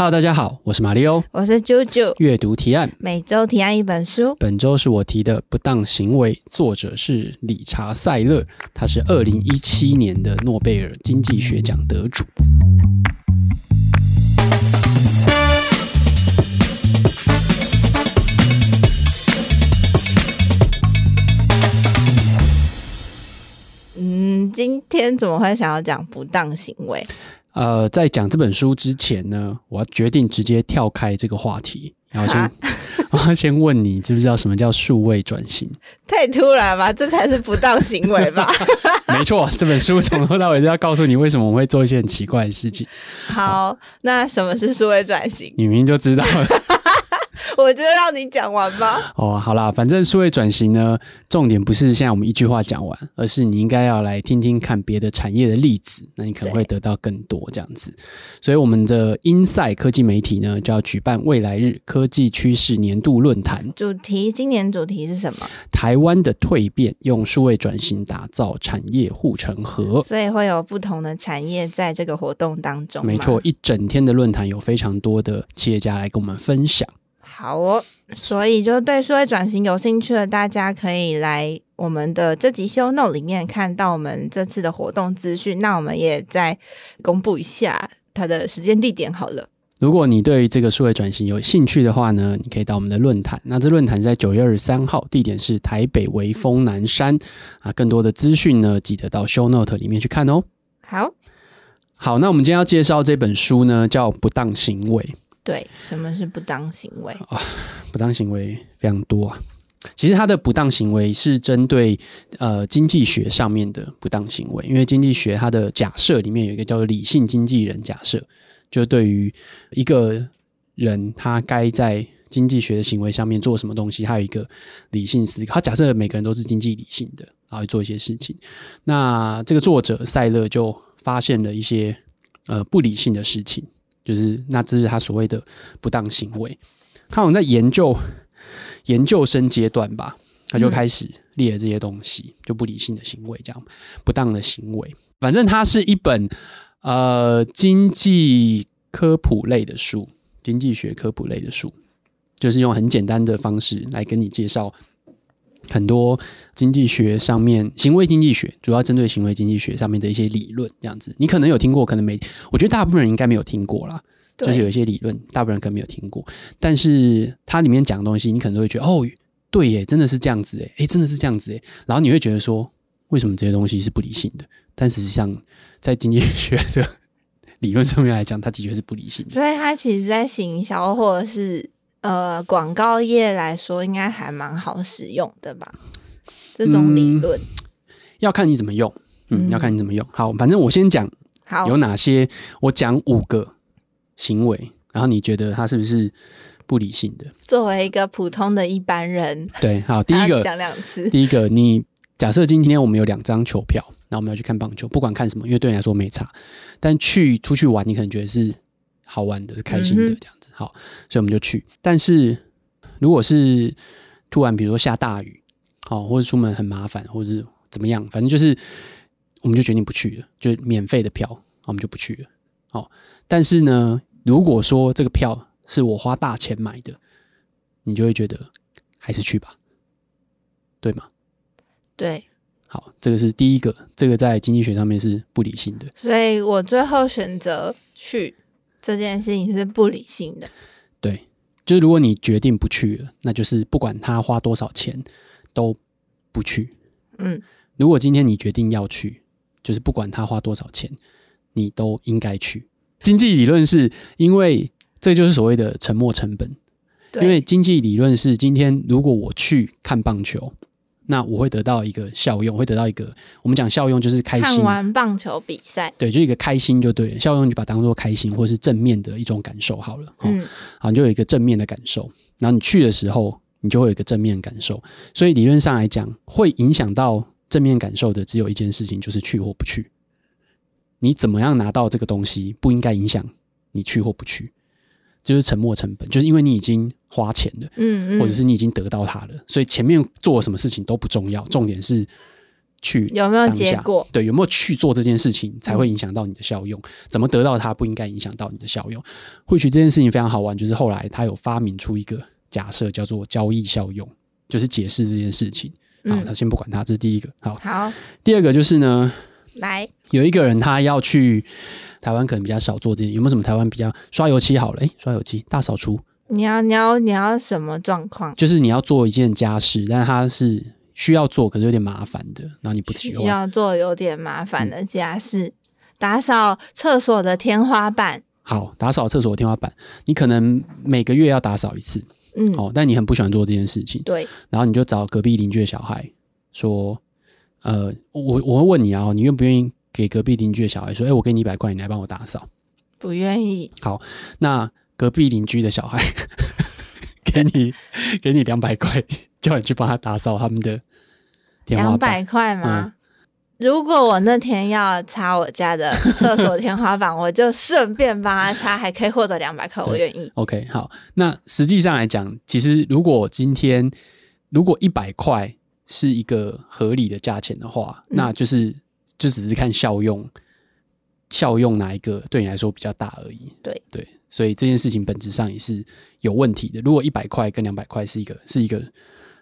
Hello，大家好，我是马里欧，我是啾啾。阅读提案，每周提案一本书。本周是我提的《不当行为》，作者是理查·塞勒，他是二零一七年的诺贝尔经济学奖得主。嗯，今天怎么会想要讲不当行为？呃，在讲这本书之前呢，我要决定直接跳开这个话题，然后先，哈 我要先问你，知不知道什么叫数位转型？太突然吧，这才是不当行为吧？没错，这本书从头到尾都要告诉你为什么我们会做一些很奇怪的事情。好，好那什么是数位转型？你明明就知道了。我就让你讲完吧。哦，好啦，反正数位转型呢，重点不是现在我们一句话讲完，而是你应该要来听听看别的产业的例子，那你可能会得到更多这样子。所以我们的 Insight 科技媒体呢，就要举办未来日科技趋势年度论坛。主题今年主题是什么？台湾的蜕变，用数位转型打造产业护城河。所以会有不同的产业在这个活动当中。没错，一整天的论坛有非常多的企业家来跟我们分享。好哦，所以就对数位转型有兴趣的大家，可以来我们的这集 show note 里面看到我们这次的活动资讯。那我们也再公布一下它的时间地点好了。如果你对这个数位转型有兴趣的话呢，你可以到我们的论坛。那这论坛是在九月二十三号，地点是台北微风南山啊。更多的资讯呢，记得到 show note 里面去看哦。好，好，那我们今天要介绍这本书呢，叫《不当行为》。对，什么是不当行为啊？不当行为非常多啊。其实他的不当行为是针对呃经济学上面的不当行为，因为经济学它的假设里面有一个叫做理性经济人假设，就对于一个人他该在经济学的行为上面做什么东西，他有一个理性思考。他假设每个人都是经济理性的，然后做一些事情。那这个作者塞勒就发现了一些呃不理性的事情。就是那这是他所谓的不当行为，他好像在研究研究生阶段吧，他就开始列了这些东西，嗯、就不理性的行为，这样不当的行为。反正它是一本呃经济科普类的书，经济学科普类的书，就是用很简单的方式来跟你介绍。很多经济学上面，行为经济学主要针对行为经济学上面的一些理论，这样子，你可能有听过，可能没。我觉得大部分人应该没有听过啦，对就是有一些理论，大部分人可能没有听过。但是它里面讲的东西，你可能都会觉得，哦，对耶，真的是这样子诶，诶，真的是这样子诶。然后你会觉得说，为什么这些东西是不理性的？但实际上，在经济学的 理论上面来讲，它的确是不理性的。所以它其实在行销或者是。呃，广告业来说，应该还蛮好使用的吧？这种理论、嗯、要看你怎么用，嗯，嗯要看你怎么用。好，反正我先讲，好，有哪些？我讲五个行为，然后你觉得他是不是不理性的？作为一个普通的一般人，对，好，第一 个讲两次。第一个，你假设今天我们有两张球票，那我们要去看棒球，不管看什么，因为对你来说没差。但去出去玩，你可能觉得是。好玩的，开心的这样子，好，所以我们就去。但是如果是突然，比如说下大雨，好，或者出门很麻烦，或者是怎么样，反正就是，我们就决定不去了，就免费的票，我们就不去了。好，但是呢，如果说这个票是我花大钱买的，你就会觉得还是去吧，对吗？对，好，这个是第一个，这个在经济学上面是不理性的，所以我最后选择去。这件事情是不理性的，对，就是如果你决定不去了，那就是不管他花多少钱都不去。嗯，如果今天你决定要去，就是不管他花多少钱，你都应该去。经济理论是因为这就是所谓的沉没成本，因为经济理论是今天如果我去看棒球。那我会得到一个效用，会得到一个我们讲效用就是开心。看完棒球比赛，对，就一个开心就对了，效用你就把它当做开心或是正面的一种感受好了。嗯，好，你就有一个正面的感受。然后你去的时候，你就会有一个正面的感受。所以理论上来讲，会影响到正面感受的只有一件事情，就是去或不去。你怎么样拿到这个东西，不应该影响你去或不去。就是沉没成本，就是因为你已经花钱了，嗯嗯，或者是你已经得到它了，所以前面做什么事情都不重要，重点是去有没有结果？对，有没有去做这件事情才会影响到你的效用？嗯、怎么得到它不应该影响到你的效用？或许这件事情非常好玩，就是后来他有发明出一个假设，叫做交易效用，就是解释这件事情。好，他先不管它，这是第一个。好，好，第二个就是呢，来有一个人他要去台湾，可能比较少做这些，有没有什么台湾比较刷油漆好了？诶，刷油漆大扫除，你要你要你要什么状况？就是你要做一件家事，但是它是。需要做，可是有点麻烦的，然后你不喜欢。要做有点麻烦的家事，嗯、打扫厕所的天花板。好，打扫厕所的天花板，你可能每个月要打扫一次，嗯，哦，但你很不喜欢做这件事情，对。然后你就找隔壁邻居的小孩说，呃，我我会问你啊，你愿不愿意给隔壁邻居的小孩说，哎，我给你一百块，你来帮我打扫？不愿意。好，那隔壁邻居的小孩 给你给你两百块，叫你去帮他打扫他们的。两百块吗？嗯、如果我那天要擦我家的厕所天花板，我就顺便帮他擦，还可以获得两百块，我愿意。OK，好。那实际上来讲，其实如果今天如果一百块是一个合理的价钱的话，嗯、那就是就只是看效用，效用哪一个对你来说比较大而已。对对，所以这件事情本质上也是有问题的。如果一百块跟两百块是一个是一个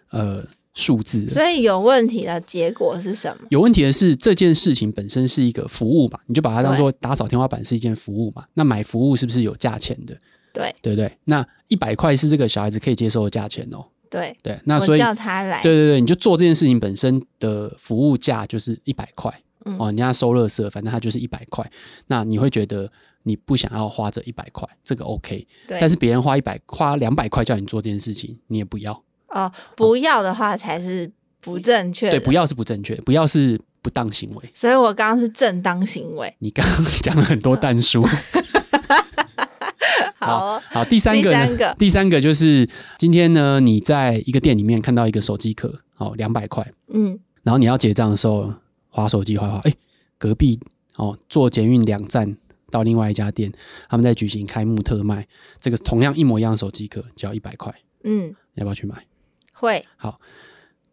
呃。数字，所以有问题的结果是什么？有问题的是这件事情本身是一个服务嘛，你就把它当做打扫天花板是一件服务嘛。那买服务是不是有价钱的？对，对不对？那一百块是这个小孩子可以接受的价钱哦。对对，那所以叫他来，对对对，你就做这件事情本身的服务价就是一百块哦。人家收垃圾，反正他就是一百块。那你会觉得你不想要花这一百块，这个 OK。对，但是别人花一百花两百块叫你做这件事情，你也不要。哦，不要的话才是不正确。对，不要是不正确，不要是不当行为。所以我刚刚是正当行为。你刚刚讲了很多但书。好。好，第三个，第三个，第三个就是今天呢，你在一个店里面看到一个手机壳，哦，两百块，嗯，然后你要结账的时候，划手机划划，哎，隔壁哦，坐捷运两站到另外一家店，他们在举行开幕特卖，这个同样一模一样的手机壳，只要一百块，嗯，要不要去买？会。好，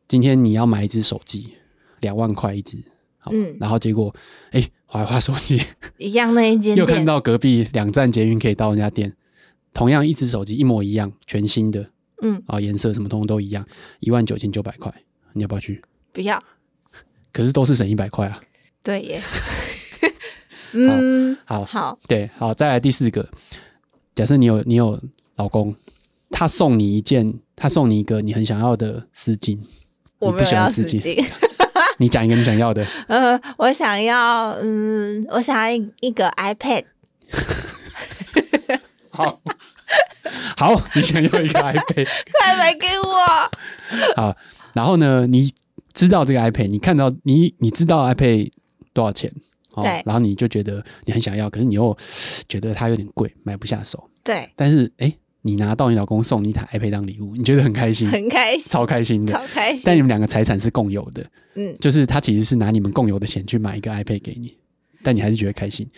今天你要买一只手机，两万块一只，好，嗯，然后结果，哎，滑滑手机。一样那一间，又看到隔壁两站捷运可以到人家店，同样一只手机一模一样，全新的，嗯，啊，颜色什么通通都一样，一万九千九百块，你要不要去？不要，可是都是省一百块啊。对耶，嗯，好，好，对，好，再来第四个，假设你有你有老公。他送你一件，他送你一个你很想要的丝巾，我不喜欢丝巾。你讲一个你想要的。呃，我想要，嗯，我想要一一个 iPad。好，好，你想要一个 iPad，快买给我。好，然后呢，你知道这个 iPad，你看到你你知道 iPad 多少钱？对，然后你就觉得你很想要，可是你又觉得它有点贵，买不下手。对，但是哎。诶你拿到你老公送你一台 iPad 当礼物，你觉得很开心，很开心，超开心的，超开心。但你们两个财产是共有的，嗯，就是他其实是拿你们共有的钱去买一个 iPad 给你，但你还是觉得开心，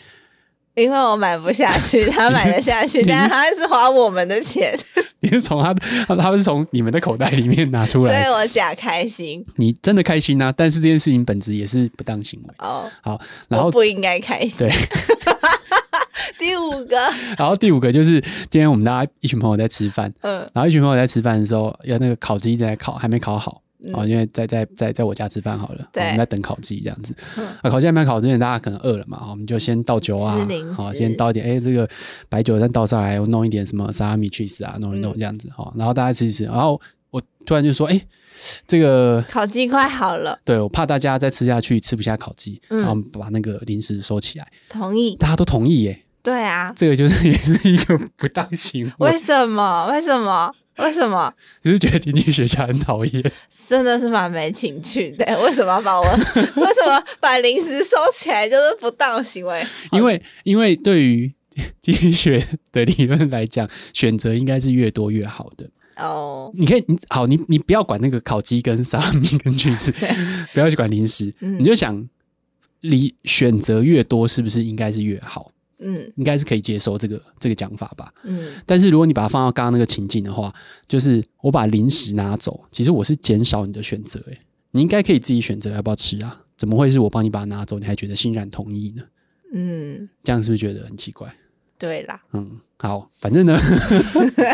因为我买不下去，他买得下去，但他还是花我们的钱。你是从他，他他是从你们的口袋里面拿出来，所以我假开心。你真的开心啊？但是这件事情本质也是不当行为哦。好，然后不应该开心。对。第五个，然后第五个就是今天我们大家一群朋友在吃饭，嗯，然后一群朋友在吃饭的时候，有那个烤鸡在烤，还没烤好，哦、嗯，因为在在在在我家吃饭好了，对，我们在等烤鸡这样子，嗯、啊，烤鸡还没烤之前，大家可能饿了嘛，我们就先倒酒啊，好，先倒一点，哎，这个白酒再倒上来，我弄一点什么沙拉米 cheese 啊，弄一弄这样子，好、嗯，然后大家吃一吃，然后我突然就说，哎，这个烤鸡快好了，对，我怕大家再吃下去吃不下烤鸡，嗯、然后把那个零食收起来，同意，大家都同意耶。对啊，这个就是也是一个不当行为。为什么？为什么？为什么？只是觉得经济学家很讨厌，真的是蛮没情趣的。为什么要把我？为什么把零食收起来就是不当行为？因为因为对于经济学的理论来讲，选择应该是越多越好的。哦，你可以，你好，你你不要管那个烤鸡跟沙拉米跟橘子，不要去管零食，嗯、你就想，你选择越多，是不是应该是越好？嗯，应该是可以接受这个这个讲法吧。嗯，但是如果你把它放到刚刚那个情境的话，就是我把零食拿走，其实我是减少你的选择。诶，你应该可以自己选择要不要吃啊？怎么会是我帮你把它拿走，你还觉得欣然同意呢？嗯，这样是不是觉得很奇怪？对啦，嗯，好，反正呢，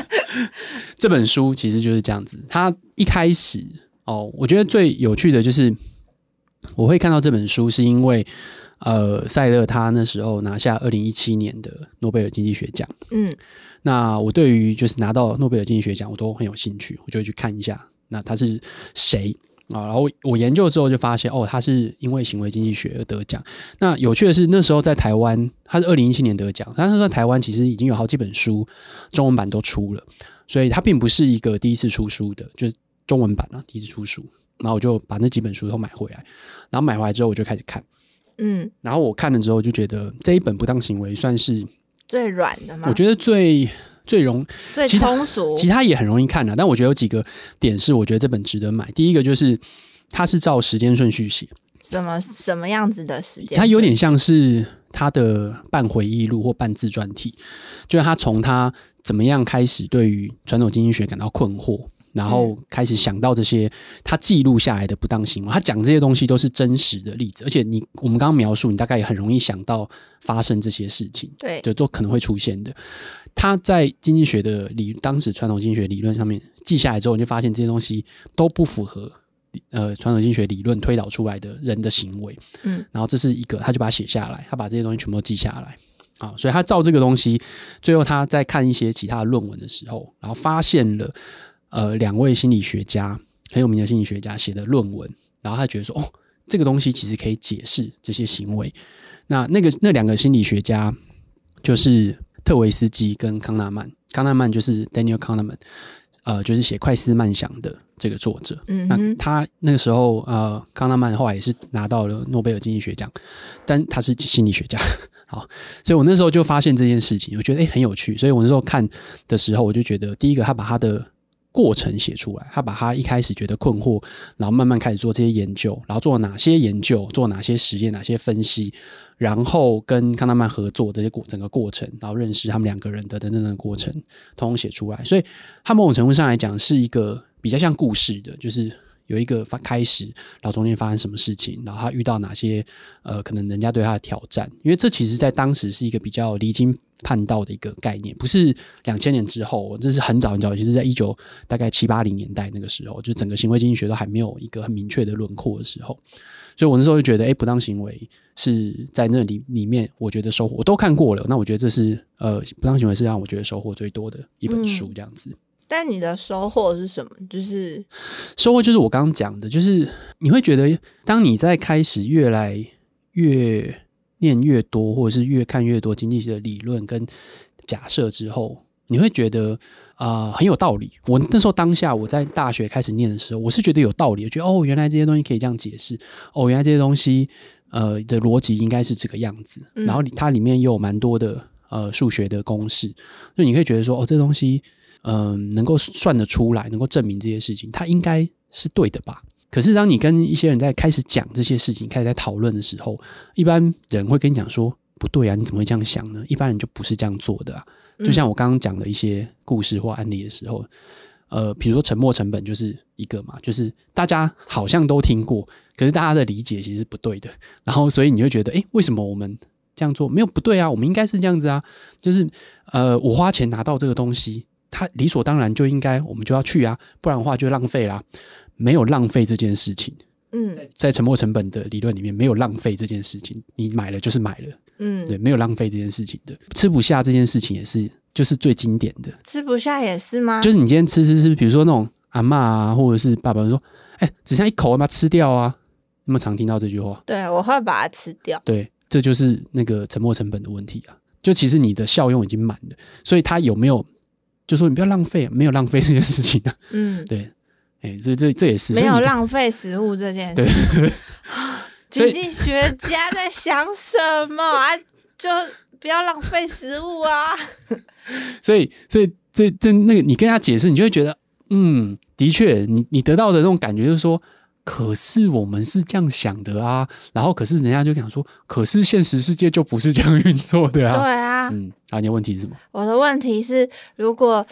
这本书其实就是这样子。它一开始哦，我觉得最有趣的就是我会看到这本书，是因为呃，赛勒他那时候拿下二零一七年的诺贝尔经济学奖。嗯，那我对于就是拿到诺贝尔经济学奖，我都很有兴趣，我就会去看一下，那他是谁？啊，然后我研究之后就发现，哦，他是因为行为经济学而得奖。那有趣的是，那时候在台湾，他是二零一七年得奖，但是在台湾其实已经有好几本书中文版都出了，所以他并不是一个第一次出书的，就是中文版啊，第一次出书。然后我就把那几本书都买回来，然后买回来之后我就开始看，嗯，然后我看了之后就觉得这一本不当行为算是最软的吗？我觉得最。最容最通俗，其他也很容易看的，但我觉得有几个点是我觉得这本值得买。第一个就是它是照时间顺序写，什么什么样子的时间？它有点像是他的半回忆录或半自传体，就是他从他怎么样开始对于传统经济学感到困惑。然后开始想到这些他记录下来的不当行为，他讲这些东西都是真实的例子，而且你我们刚刚描述，你大概也很容易想到发生这些事情，对，就都可能会出现的。他在经济学的理，当时传统经济学理论上面记下来之后，你就发现这些东西都不符合呃传统经济学理论推导出来的人的行为，嗯，然后这是一个，他就把它写下来，他把这些东西全部都记下来，啊，所以他照这个东西，最后他在看一些其他的论文的时候，然后发现了。呃，两位心理学家很有名的心理学家写的论文，然后他觉得说，哦，这个东西其实可以解释这些行为。那那个那两个心理学家就是特维斯基跟康纳曼，康纳曼就是 Daniel Kahneman，呃，就是写《快思慢想》的这个作者。嗯，那他那个时候，呃，康纳曼后来也是拿到了诺贝尔经济学奖，但他是心理学家。好，所以我那时候就发现这件事情，我觉得诶很有趣。所以我那时候看的时候，我就觉得，第一个他把他的过程写出来，他把他一开始觉得困惑，然后慢慢开始做这些研究，然后做哪些研究，做哪些实验，哪些分析，然后跟康纳曼合作的这些过整个过程，然后认识他们两个人的等等的过程，通通写出来。所以，他某种程度上来讲是一个比较像故事的，就是有一个发开始，然后中间发生什么事情，然后他遇到哪些呃可能人家对他的挑战，因为这其实在当时是一个比较离经叛道的一个概念，不是两千年之后，这是很早很早，其实在一九大概七八零年代那个时候，就整个行为经济学都还没有一个很明确的轮廓的时候，所以我那时候就觉得，哎，不当行为是在那里里面，我觉得收获我都看过了，那我觉得这是呃，不当行为是让我觉得收获最多的一本书，这样子。但你的收获是什么？就是收获就是我刚刚讲的，就是你会觉得，当你在开始越来越。念越多，或者是越看越多经济学的理论跟假设之后，你会觉得啊、呃、很有道理。我那时候当下我在大学开始念的时候，我是觉得有道理，我觉得哦，原来这些东西可以这样解释，哦，原来这些东西呃的逻辑应该是这个样子。然后它里面也有蛮多的呃数学的公式，所以你会觉得说哦，这东西嗯、呃、能够算得出来，能够证明这些事情，它应该是对的吧？可是，当你跟一些人在开始讲这些事情，开始在讨论的时候，一般人会跟你讲说：“不对啊，你怎么会这样想呢？”一般人就不是这样做的啊。就像我刚刚讲的一些故事或案例的时候，呃，比如说沉默成本就是一个嘛，就是大家好像都听过，可是大家的理解其实是不对的。然后，所以你会觉得，诶，为什么我们这样做没有不对啊？我们应该是这样子啊，就是呃，我花钱拿到这个东西，它理所当然就应该我们就要去啊，不然的话就浪费啦。没有浪费这件事情，嗯，在沉没成本的理论里面，没有浪费这件事情，你买了就是买了，嗯，对，没有浪费这件事情的，吃不下这件事情也是，就是最经典的，吃不下也是吗？就是你今天吃吃吃，比如说那种阿嬷啊，或者是爸爸说，哎，只剩一口，把它吃掉啊，那么常听到这句话，对，我会把它吃掉，对，这就是那个沉没成本的问题啊，就其实你的效用已经满了，所以它有没有，就说你不要浪费，没有浪费这件事情啊，嗯，对。哎，所以这这也是没有浪费食物这件事。经济学家在想什么啊？就不要浪费食物啊！所以，所以这这那个，你跟他解释，你就会觉得，嗯，的确，你你得到的那种感觉就是说，可是我们是这样想的啊。然后，可是人家就讲说，可是现实世界就不是这样运作的啊。对啊，嗯，啊，你的问题是什么？我的问题是，如果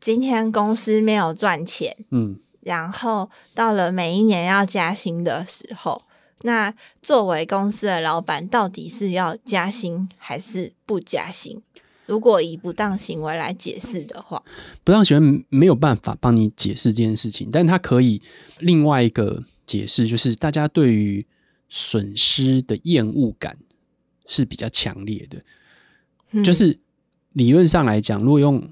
今天公司没有赚钱，嗯。然后到了每一年要加薪的时候，那作为公司的老板，到底是要加薪还是不加薪？如果以不当行为来解释的话，不当行为没有办法帮你解释这件事情，但它可以另外一个解释，就是大家对于损失的厌恶感是比较强烈的。嗯、就是理论上来讲，如果用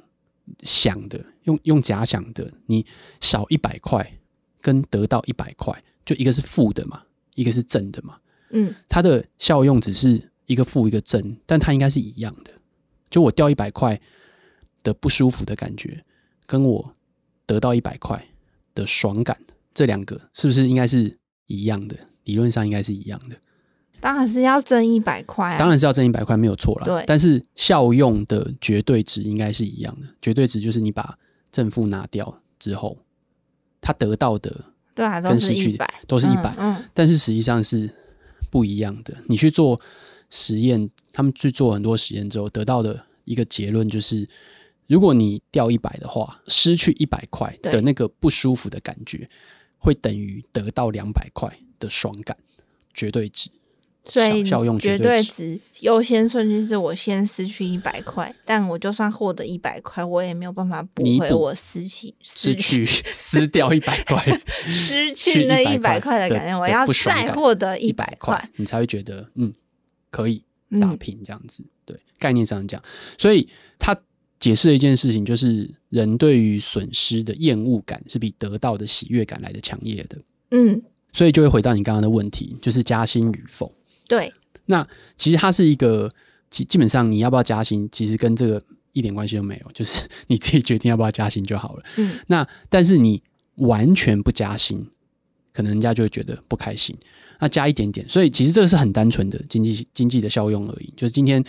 想的、用用假想的，你少一百块跟得到一百块，就一个是负的嘛，一个是正的嘛。嗯，它的效用只是一个负一个正，但它应该是一样的。就我掉一百块的不舒服的感觉，跟我得到一百块的爽感，这两个是不是应该是一样的？理论上应该是一样的。当然是要挣一百块啊！当然是要挣一百块，没有错了。对，但是效用的绝对值应该是一样的。绝对值就是你把正负拿掉之后，他得到的对啊，跟失去的都是一百。嗯，但是实际上是不一样的。你去做。实验，他们去做很多实验之后，得到的一个结论就是，如果你掉一百的话，失去一百块的那个不舒服的感觉，会等于得到两百块的爽感，绝对值。所以效用绝对值优先顺序是我先失去一百块，但我就算获得一百块，我也没有办法补回我失去失去撕掉一百块，失去那一百块的感觉，我要再获得一百块，你才会觉得嗯。可以打平这样子，嗯、对，概念上讲，所以他解释了一件事情，就是人对于损失的厌恶感是比得到的喜悦感来的强烈的。嗯，所以就会回到你刚刚的问题，就是加薪与否。对，那其实它是一个基基本上你要不要加薪，其实跟这个一点关系都没有，就是 你自己决定要不要加薪就好了。嗯，那但是你完全不加薪，可能人家就会觉得不开心。那加一点点，所以其实这个是很单纯的经济经济的效用而已。就是今天，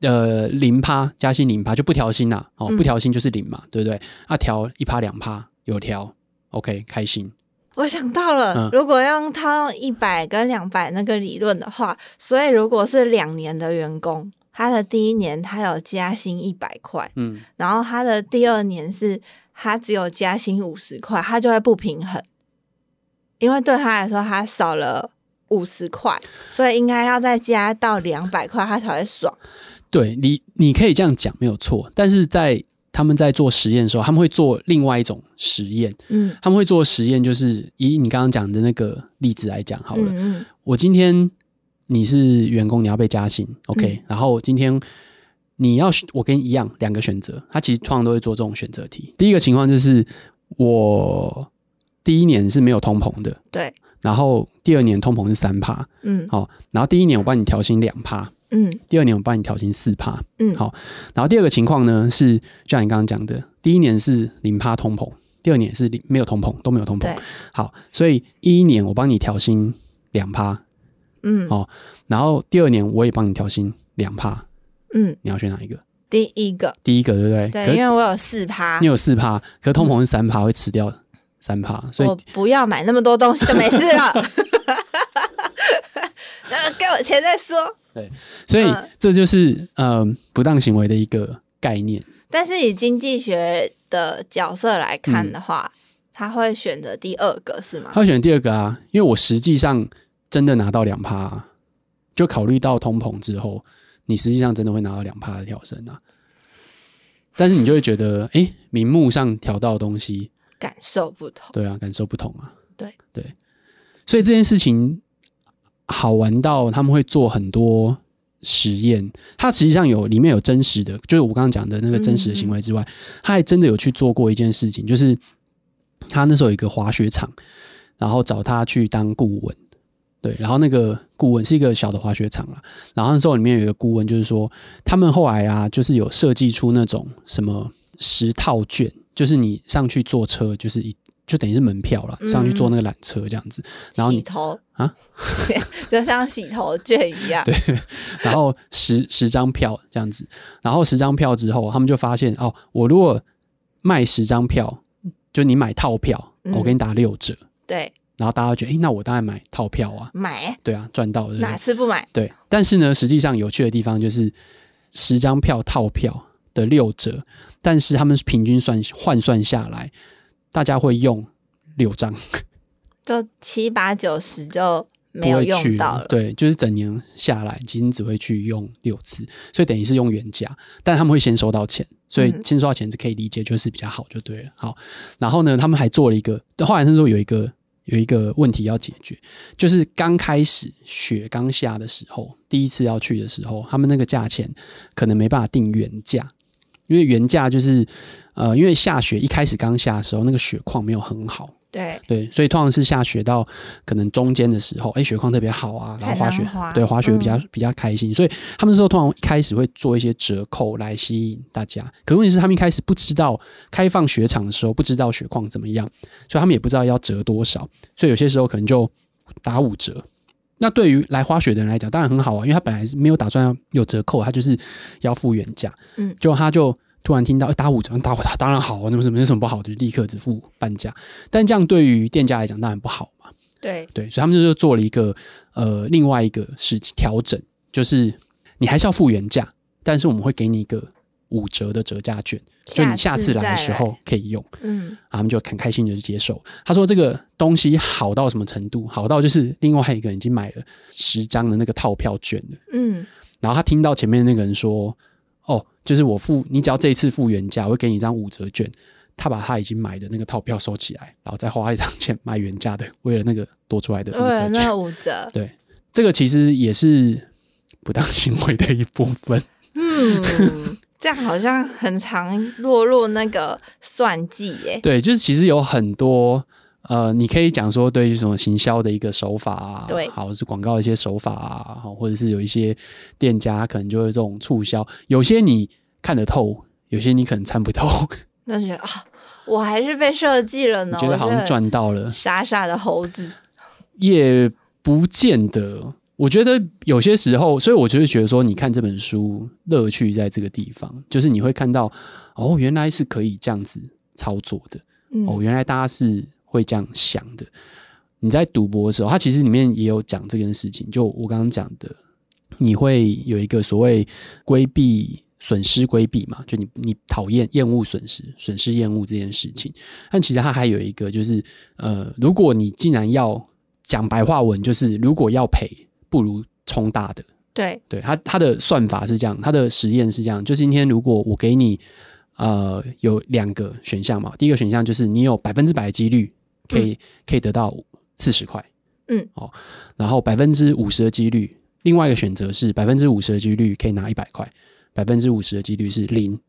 呃，零趴加薪零趴就不调薪啦，哦，不调薪就是零嘛，嗯、对不对？啊，调一趴两趴有调，OK，开心。我想到了，嗯、如果用套用一百跟两百那个理论的话，所以如果是两年的员工，他的第一年他有加薪一百块，嗯，然后他的第二年是他只有加薪五十块，他就会不平衡，因为对他来说他少了。五十块，所以应该要再加到两百块，他才会爽。对你，你可以这样讲没有错。但是在他们在做实验的时候，他们会做另外一种实验。嗯，他们会做实验，就是以你刚刚讲的那个例子来讲好了。嗯嗯，我今天你是员工，你要被加薪，OK？嗯，然后今天你要我跟你一样两个选择，他其实通常都会做这种选择题。第一个情况就是我第一年是没有通膨的，对。然后第二年通膨是三趴，嗯，好，然后第一年我帮你调薪两趴，嗯，第二年我帮你调薪四趴，嗯，好，然后第二个情况呢是像你刚刚讲的，第一年是零趴通膨，第二年是零没有通膨，都没有通膨，对。好，所以一一年我帮你调薪两趴，嗯，好，然后第二年我也帮你调薪两趴，嗯，你要选哪一个？第一个，第一个对不对？对，因为我有四趴，你有四趴，可是通膨是三趴，会吃掉。三趴，所以我不要买那么多东西就没事了。给我钱再说。对，所以这就是嗯、呃、不当行为的一个概念。但是以经济学的角色来看的话，嗯、他会选择第二个是吗？他会选第二个啊，因为我实际上真的拿到两趴，啊就考虑到通膨之后，你实际上真的会拿到两趴的调升啊。但是你就会觉得，哎、欸，名目上调到的东西。感受不同，对啊，感受不同啊，对对，所以这件事情好玩到他们会做很多实验，它实际上有里面有真实的，就是我刚刚讲的那个真实的行为之外，他还真的有去做过一件事情，就是他那时候有一个滑雪场，然后找他去当顾问，对，然后那个顾问是一个小的滑雪场啦，然后那时候里面有一个顾问，就是说他们后来啊，就是有设计出那种什么十套卷。就是你上去坐车，就是一就等于是门票了，上去坐那个缆车这样子，嗯、然后你洗头啊，就像洗头券一样。对，然后十 十张票这样子，然后十张票之后，他们就发现哦，我如果卖十张票，就你买套票，嗯、我给你打六折。对，然后大家觉得，哎，那我当然买套票啊，买，对啊，赚到了，哪次不买？对，但是呢，实际上有趣的地方就是十张票套票。的六折，但是他们平均算换算下来，大家会用六张，就七八九十就没有用到了。了对，就是整年下来，其实只会去用六次，所以等于是用原价，但他们会先收到钱，所以先收到钱是可以理解，就是比较好，就对了。好，然后呢，他们还做了一个，后来他说有一个有一个问题要解决，就是刚开始雪刚下的时候，第一次要去的时候，他们那个价钱可能没办法定原价，因为原价就是呃，因为下雪一开始刚下的时候，那个雪况没有很好。对对，所以通常是下雪到可能中间的时候，哎，雪况特别好啊，然后滑雪，对滑雪比较、嗯、比较开心，所以他们那时候通常一开始会做一些折扣来吸引大家。可问题是，他们一开始不知道开放雪场的时候，不知道雪况怎么样，所以他们也不知道要折多少，所以有些时候可能就打五折。那对于来滑雪的人来讲，当然很好啊，因为他本来是没有打算要有折扣，他就是要付原价，嗯，就他就。突然听到打五折，打五折当然好啊，那么什么有什么不好的？就立刻只付半价。但这样对于店家来讲当然不好嘛。对对，所以他们就做了一个呃另外一个事情调整，就是你还是要付原价，但是我们会给你一个五折的折价券，所以你下次来的时候可以用。嗯，他们就很开心的接受。他说这个东西好到什么程度？好到就是另外一个人已经买了十张的那个套票券了。嗯，然后他听到前面那个人说。哦，就是我付你，只要这一次付原价，我会给你一张五折券。他把他已经买的那个套票收起来，然后再花一张钱买原价的，为了那个多出来的五折券。那五折，对，这个其实也是不当行为的一部分。嗯，这样好像很常落入那个算计耶。对，就是其实有很多。呃，你可以讲说对于什么行销的一个手法啊，对，好是广告的一些手法啊，或者是有一些店家可能就会这种促销，有些你看得透，有些你可能参不透。那觉得啊，我还是被设计了呢，觉得好像赚到了，傻傻的猴子，也不见得。我觉得有些时候，所以我就会觉得说，你看这本书乐趣在这个地方，就是你会看到哦，原来是可以这样子操作的，嗯、哦，原来大家是。会这样想的。你在赌博的时候，它其实里面也有讲这件事情。就我刚刚讲的，你会有一个所谓规避损失规避嘛？就你你讨厌厌恶损失，损失厌恶这件事情。但其实它还有一个，就是呃，如果你既然要讲白话文，就是如果要赔，不如冲大的。对对，他他的算法是这样，他的实验是这样。就今天如果我给你呃有两个选项嘛，第一个选项就是你有百分之百的几率。可以可以得到四十块，嗯，好，然后百分之五十的几率，另外一个选择是百分之五十的几率可以拿一百块，百分之五十的几率是零，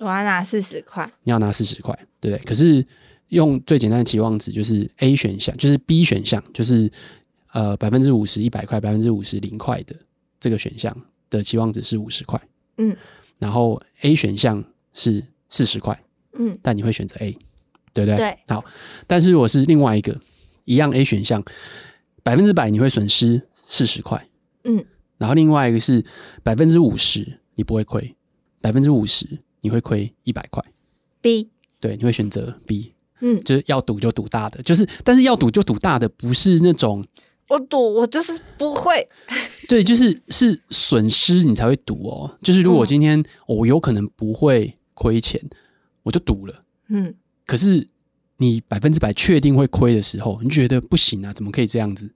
我要拿四十块，你要拿四十块，对不对？可是用最简单的期望值就是 A 选项，就是 B 选项，就是呃百分之五十一百块，百分之五十零块的这个选项的期望值是五十块，嗯，然后 A 选项是四十块，嗯，但你会选择 A。对不对？对，好。但是如果是另外一个一样 A 选项，百分之百你会损失四十块，嗯。然后另外一个是百分之五十你不会亏，百分之五十你会亏一百块。B，对，你会选择 B，嗯，就是要赌就赌大的，就是但是要赌就赌大的，不是那种我赌我就是不会，对，就是是损失你才会赌哦。就是如果今天我有可能不会亏钱，我就赌了，嗯。可是你百分之百确定会亏的时候，你觉得不行啊？怎么可以这样子？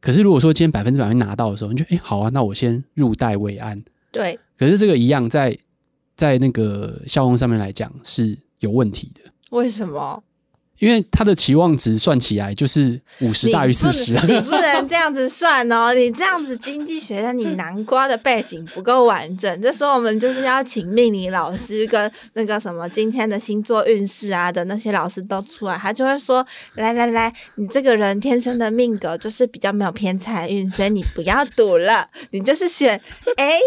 可是如果说今天百分之百会拿到的时候，你觉得哎，好啊，那我先入袋为安。对。可是这个一样，在在那个效用上面来讲是有问题的。为什么？因为他的期望值算起来就是五十大于四十，你不能这样子算哦。你这样子经济学的，你南瓜的背景不够完整。这时候我们就是要请命理老师跟那个什么今天的星座运势啊的那些老师都出来，他就会说：来来来，你这个人天生的命格就是比较没有偏财运，所以你不要赌了，你就是选 A。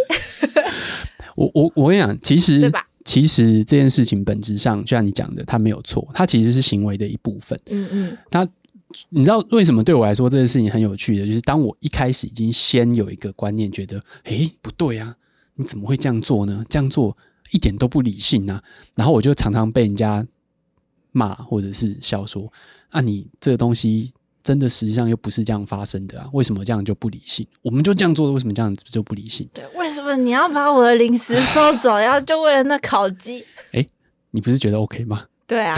我我我跟你讲，其实对吧？其实这件事情本质上，就像你讲的，它没有错，它其实是行为的一部分。嗯嗯，它你知道为什么对我来说这件事情很有趣的，就是当我一开始已经先有一个观念，觉得诶不对啊，你怎么会这样做呢？这样做一点都不理性啊！然后我就常常被人家骂或者是笑说啊，你这个东西。真的实际上又不是这样发生的啊！为什么这样就不理性？我们就这样做的，为什么这样就不理性？对，为什么你要把我的零食收走？然后就为了那烤鸡？哎，你不是觉得 OK 吗？对啊，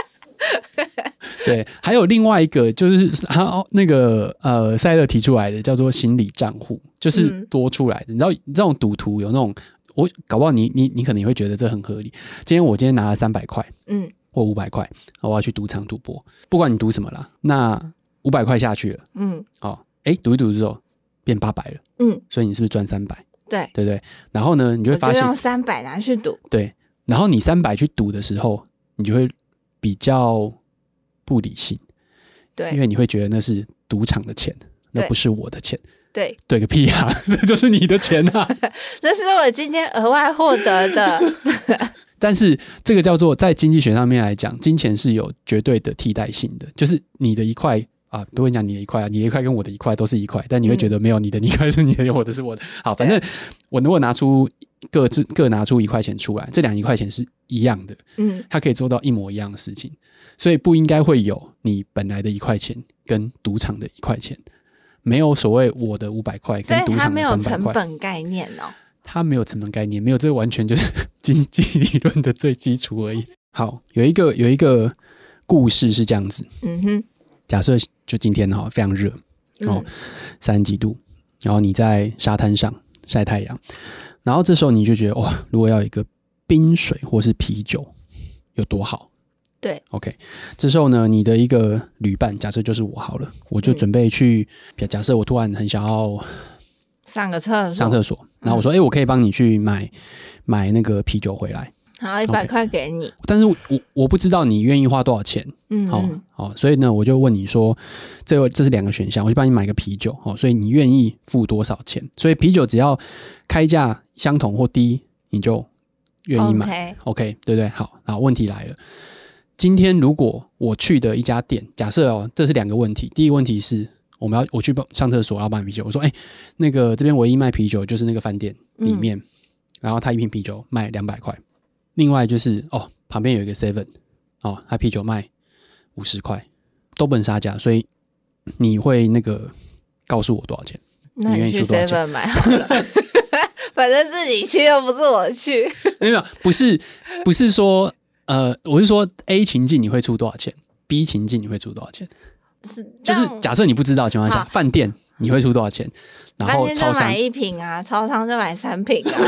对，还有另外一个就是他那个呃，塞勒提出来的叫做心理账户，就是多出来的。嗯、你知道，这种赌徒有那种，我搞不好你你你可能也会觉得这很合理。今天我今天拿了三百块，嗯，或五百块，我要去赌场赌博，不管你赌什么啦，那五百块下去了，嗯，好，哎，赌一赌之后变八百了，嗯，所以你是不是赚三百？对，对对。然后呢，你就会发现用三百拿去赌，对。然后你三百去赌的时候，你就会比较。不理性，对，因为你会觉得那是赌场的钱，那不是我的钱，对，对个屁啊，这就是你的钱啊，那是我今天额外获得的。但是这个叫做在经济学上面来讲，金钱是有绝对的替代性的，就是你的一块啊，不会讲你的一块啊，你的一块跟我的一块都是一块，但你会觉得没有你的一块是你的，我的是我的。好，反正我如果拿出各自各拿出一块钱出来，这两一块钱是一样的，嗯，它可以做到一模一样的事情。所以不应该会有你本来的一块钱跟赌场的一块钱，没有所谓我的五百块跟赌场的三百块。所以它没有成本概念哦。它没有成本概念，没有，这完全就是 经济理论的最基础而已。好，有一个有一个故事是这样子，嗯哼，假设就今天哈非常热哦，三十几度，然后你在沙滩上晒太阳，然后这时候你就觉得哇，如果要一个冰水或是啤酒有多好。对，OK，这时候呢，你的一个旅伴，假设就是我好了，我就准备去。嗯、假设我突然很想要上个厕所，上厕所，然后我说：“哎、我可以帮你去买买那个啤酒回来。”好，一百块给你。但是我我不知道你愿意花多少钱。嗯，好，好，所以呢，我就问你说：“这这是两个选项，我就帮你买个啤酒。好，所以你愿意付多少钱？所以啤酒只要开价相同或低，你就愿意买。OK，, okay 对不对？好，好，问题来了。今天如果我去的一家店，假设哦，这是两个问题。第一个问题是，我们要我去上厕所，要买啤酒。我说，哎、欸，那个这边唯一卖啤酒就是那个饭店里面，嗯、然后他一瓶啤酒卖两百块。另外就是哦，旁边有一个 Seven，哦，他啤酒卖五十块，都不能杀价，所以你会那个告诉我多少钱？那你去 Seven 买好了，反正自己去又不是我去。没有，不是，不是说。呃，我是说 A 情境你会出多少钱？B 情境你会出多少钱？是，就是假设你不知道的情况下，饭店你会出多少钱？然后超商买一瓶啊，超商就买三瓶啊。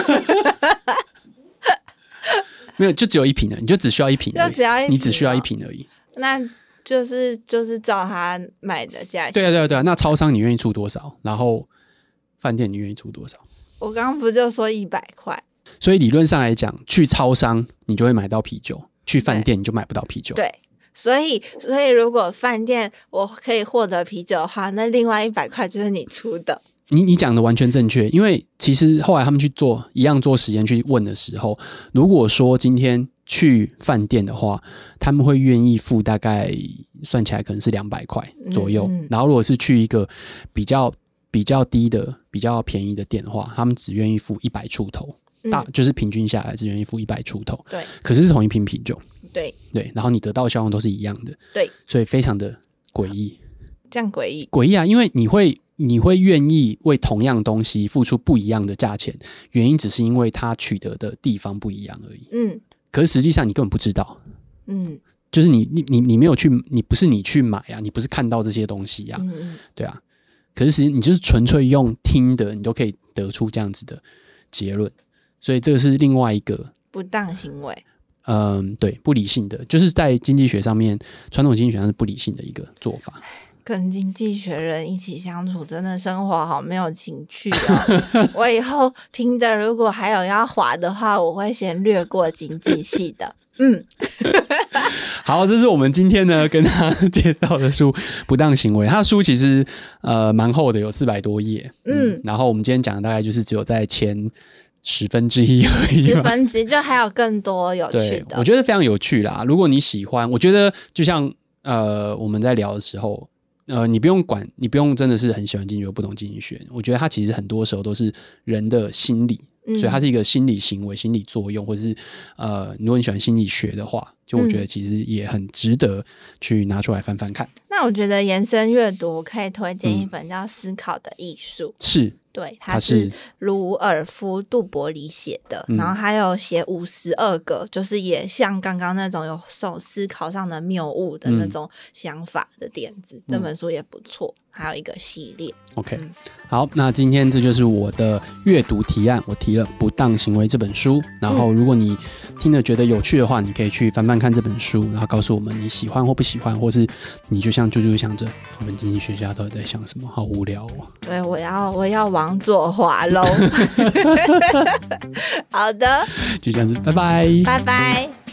没有，就只有一瓶的，你就只需要一瓶，就只要一瓶，你只需要一瓶而已。那就是就是照他买的价钱。对啊，对啊，对啊。那超商你愿意出多少？然后饭店你愿意出多少？我刚刚不就说一百块？所以理论上来讲，去超商你就会买到啤酒，去饭店你就买不到啤酒。对，所以所以如果饭店我可以获得啤酒的话，那另外一百块就是你出的。你你讲的完全正确，因为其实后来他们去做一样做实验去问的时候，如果说今天去饭店的话，他们会愿意付大概算起来可能是两百块左右，嗯嗯，然后如果是去一个比较比较低的、比较便宜的店的话，他们只愿意付一百出头。大就是平均下来只愿意付一百出头，对，可是是同一瓶啤酒，对。对，然后你得到的效用都是一样的，对，所以非常的诡异，这样诡异，诡异啊！因为你会你会愿意为同样东西付出不一样的价钱，原因只是因为它取得的地方不一样而已，嗯，可是实际上你根本不知道，嗯，就是你你你你没有去，你不是你去买啊，你不是看到这些东西啊，嗯，对啊，可是实你就是纯粹用听的，你都可以得出这样子的结论。所以这个是另外一个不当行为。嗯，对，不理性的，就是在经济学上面，传统经济学上是不理性的一个做法。跟经济学人一起相处，真的生活好没有情趣哦。我以后听的，如果还有要滑的话，我会先略过经济系的。嗯，好，这是我们今天呢跟他介绍的书《不当行为》。他的书其实呃蛮厚的，有四百多页。嗯，嗯，然后我们今天讲的大概就是只有在前。十分之一而已，十分之一就还有更多有趣的，我觉得非常有趣啦。如果你喜欢，我觉得就像呃我们在聊的时候，呃你不用管，你不用真的是很喜欢经济学，不懂经济学，我觉得它其实很多时候都是人的心理，嗯、所以它是一个心理行为、心理作用，或者是呃如果你喜欢心理学的话，就我觉得其实也很值得去拿出来翻翻看。那我觉得延伸阅读可以推荐一本叫《思考的艺术》，是。对，他是鲁尔夫·杜伯里写的，然后还有写五十二个，就是也像刚刚那种有受思考上的谬误的那种想法的点子，嗯、这本书也不错。还有一个系列，OK，好，那今天这就是我的阅读提案，我提了《不当行为》这本书。然后，如果你听了觉得有趣的话，你可以去翻翻看这本书，然后告诉我们你喜欢或不喜欢，或是你就像啾啾想着，我们经济学家都在想什么，好无聊哦。对，我要我要往左滑喽。好的，就这样子，拜拜，拜拜。